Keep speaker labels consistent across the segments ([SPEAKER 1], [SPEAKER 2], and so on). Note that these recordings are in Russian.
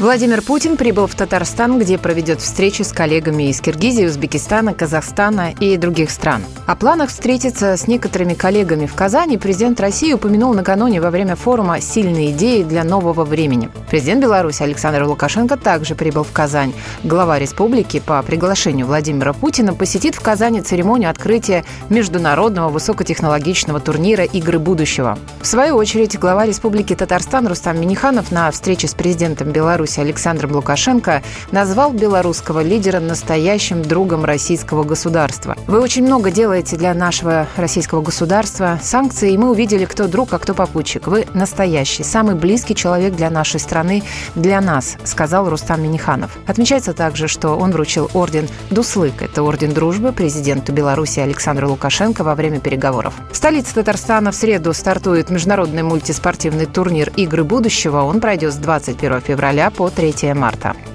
[SPEAKER 1] Владимир Путин прибыл в Татарстан, где проведет встречи с коллегами из Киргизии, Узбекистана, Казахстана и других стран. О планах встретиться с некоторыми коллегами в Казани президент России упомянул накануне во время форума «Сильные идеи для нового времени». Президент Беларуси Александр Лукашенко также прибыл в Казань. Глава республики по приглашению Владимира Путина посетит в Казани церемонию открытия международного высокотехнологичного турнира «Игры будущего». В свою очередь, глава республики Татарстан Рустам Миниханов на встрече с президентом Беларуси Беларуси Александром Лукашенко назвал белорусского лидера настоящим другом российского государства. Вы очень много делаете для нашего российского государства. Санкции, и мы увидели, кто друг, а кто попутчик. Вы настоящий, самый близкий человек для нашей страны, для нас, сказал Рустам Миниханов. Отмечается также, что он вручил орден Дуслык. Это орден дружбы президенту Беларуси Александру Лукашенко во время переговоров. В столице Татарстана в среду стартует международный мультиспортивный турнир «Игры будущего». Он пройдет с 21 февраля по 3 марта.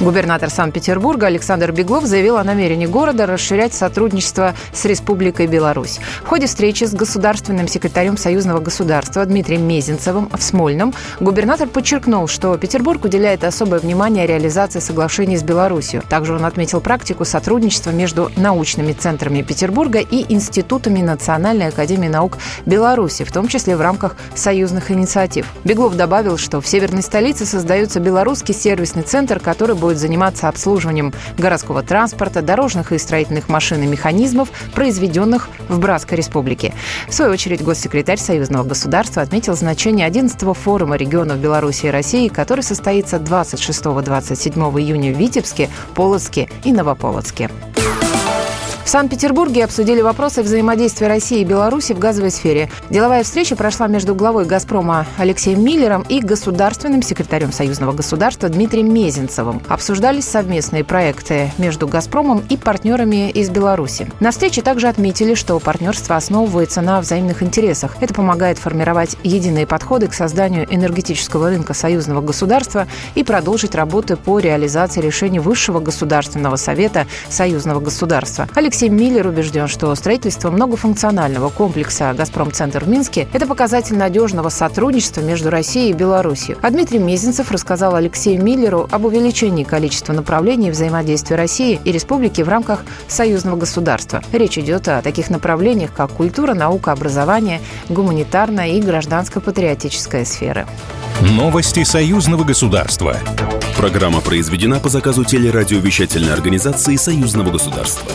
[SPEAKER 1] Губернатор Санкт-Петербурга Александр Беглов заявил о намерении города расширять сотрудничество с Республикой Беларусь. В ходе встречи с государственным секретарем Союзного государства Дмитрием Мезенцевым в Смольном губернатор подчеркнул, что Петербург уделяет особое внимание реализации соглашений с Беларусью. Также он отметил практику сотрудничества между научными центрами Петербурга и институтами Национальной академии наук Беларуси, в том числе в рамках союзных инициатив. Беглов добавил, что в северной столице создается белорусский сервисный центр, который будет заниматься обслуживанием городского транспорта, дорожных и строительных машин и механизмов, произведенных в Братской республике. В свою очередь, госсекретарь Союзного государства отметил значение 11-го форума регионов Беларуси и России, который состоится 26-27 июня в Витебске, Полоцке и Новополоцке. В Санкт-Петербурге обсудили вопросы взаимодействия России и Беларуси в газовой сфере. Деловая встреча прошла между главой «Газпрома» Алексеем Миллером и государственным секретарем союзного государства Дмитрием Мезенцевым. Обсуждались совместные проекты между «Газпромом» и партнерами из Беларуси. На встрече также отметили, что партнерство основывается на взаимных интересах. Это помогает формировать единые подходы к созданию энергетического рынка союзного государства и продолжить работы по реализации решений Высшего государственного совета союзного государства. Алексей Алексей Миллер убежден, что строительство многофункционального комплекса «Газпром-центр» в Минске – это показатель надежного сотрудничества между Россией и Беларусью. А Дмитрий Мезенцев рассказал Алексею Миллеру об увеличении количества направлений взаимодействия России и республики в рамках союзного государства. Речь идет о таких направлениях, как культура, наука, образование, гуманитарная и гражданско-патриотическая сферы.
[SPEAKER 2] Новости союзного государства.
[SPEAKER 3] Программа произведена по заказу телерадиовещательной организации союзного государства.